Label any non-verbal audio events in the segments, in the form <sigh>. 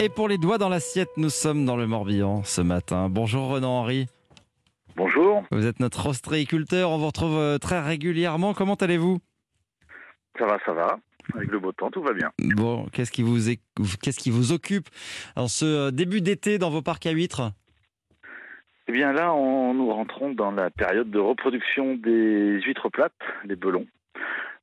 Et pour les doigts dans l'assiette, nous sommes dans le Morbihan ce matin. Bonjour Renan Henry. Bonjour, Vous êtes notre ostréiculteur, on vous retrouve euh, très régulièrement. Comment allez-vous? Ça va, ça va. Avec le beau temps, tout va bien. Bon, qu'est-ce qui vous, qu'est-ce qui vous occupe en ce euh, début d'été dans vos parcs à huîtres? Eh bien là, on, nous rentrons dans la période de reproduction des huîtres plates, les belons.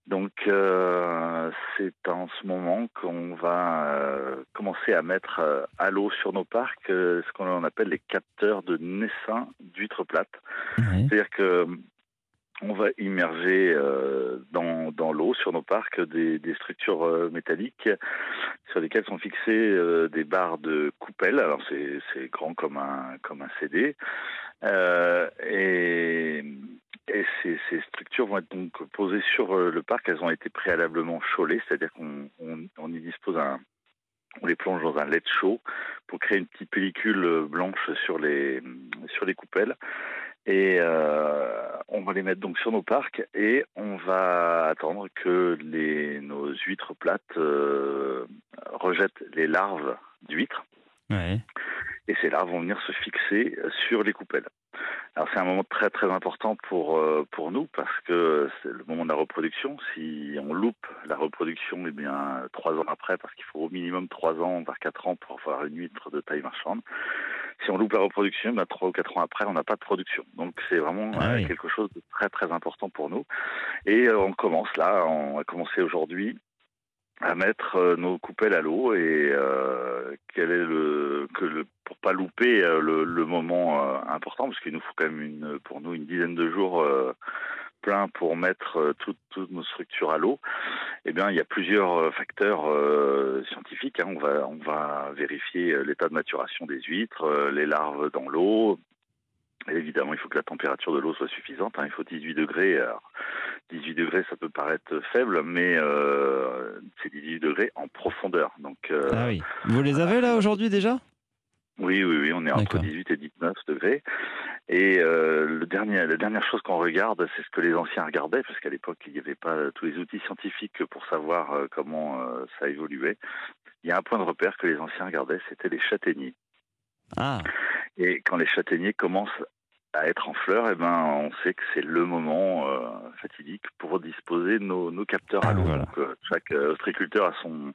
Donc euh, c'est en ce moment qu'on va euh, commencer à mettre euh, à l'eau sur nos parcs euh, ce qu'on appelle les capteurs de naissin d'huîtres plates. C'est-à-dire que on va immerger euh, dans, dans l'eau sur nos parcs des, des structures euh, métalliques sur lesquelles sont fixées euh, des barres de coupelle. Alors c'est c'est grand comme un comme un CD. Euh, et et ces, ces structures vont être donc posées sur euh, le parc. Elles ont été préalablement chaulées, c'est-à-dire qu'on on, on y dispose un on les plonge dans un lait chaud pour créer une petite pellicule euh, blanche sur les sur les coupelles. Et euh, on va les mettre donc sur nos parcs et on va attendre que les, nos huîtres plates euh, rejettent les larves d'huîtres. Ouais. Et ces larves vont venir se fixer sur les coupelles. Alors c'est un moment très très important pour euh, pour nous parce que c'est le moment de la reproduction. Si on loupe la reproduction, eh bien trois ans après, parce qu'il faut au minimum trois ans, voire quatre ans pour avoir une huître de taille marchande. Si on loupe la reproduction, ben, trois ou quatre ans après, on n'a pas de production. Donc c'est vraiment Ah euh, quelque chose de très très important pour nous. Et euh, on commence là, on a commencé aujourd'hui à mettre euh, nos coupelles à l'eau et euh, quel est le que le pour pas louper euh, le, le moment euh, important parce qu'il nous faut quand même une pour nous une dizaine de jours euh, plein pour mettre toutes, toutes nos structures à l'eau. Eh bien, il y a plusieurs facteurs scientifiques. hein. On va on va vérifier l'état de maturation des huîtres, les larves dans l'eau. Et évidemment, il faut que la température de l'eau soit suffisante. hein. Il faut 18 degrés. Alors, 18 degrés, ça peut paraître faible, mais euh, c'est 18 degrés en profondeur. Donc, euh, Ah oui. Vous les avez là aujourd'hui déjà? Oui, oui, oui, on est entre D'accord. 18 et 19 degrés. Et euh, le dernier, la dernière chose qu'on regarde, c'est ce que les anciens regardaient, parce qu'à l'époque, il n'y avait pas tous les outils scientifiques pour savoir comment ça évoluait. Il y a un point de repère que les anciens regardaient, c'était les châtaigniers. Ah, Et quand les châtaigniers commencent à être en fleurs, eh ben, on sait que c'est le moment euh, fatidique pour disposer nos, nos capteurs à Ah, l'eau. voilà. Donc, euh, chaque euh, ostréiculteur a son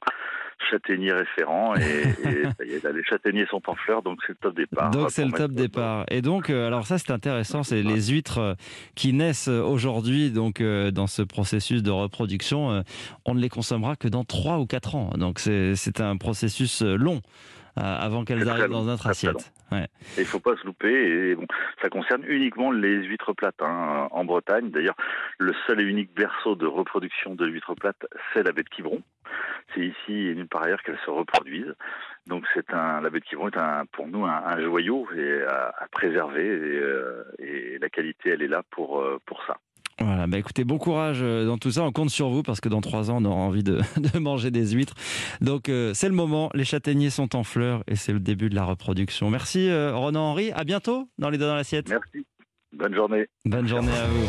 châtaignier référent et, <laughs> et ça y est, là, les châtaigniers sont en fleurs, donc c'est le top départ. donc euh, c'est le top départ. Et donc, euh, alors ça c'est intéressant, c'est les huîtres euh, qui naissent aujourd'hui donc euh, dans ce processus de reproduction. euh, On ne les consommera que dans 3 ou 4 ans. Donc c'est un processus euh, long euh, avant qu'elles arrivent long, dans notre assiette. Ouais. Et il faut pas se louper. Et bon, ça concerne uniquement les huîtres plates hein, en Bretagne. D'ailleurs, le seul et unique berceau de reproduction de l'huître plate, c'est la baie de Quiberon. C'est ici et nulle part ailleurs qu'elles se reproduisent. Donc c'est un, la baie de Quiberon est un, pour nous un, un joyau et à, à préserver. Et, euh, et la qualité, elle est là pour euh, pour ça. Voilà, bah écoutez, bon courage euh, dans tout ça. On compte sur vous parce que dans trois ans, on aura envie de, <laughs> de manger des huîtres. Donc, euh, c'est le moment. Les châtaigniers sont en fleurs et c'est le début de la reproduction. Merci, euh, Ronan Henry. À bientôt dans les deux dans l'assiette. Merci. Bonne journée. Bonne journée à vous.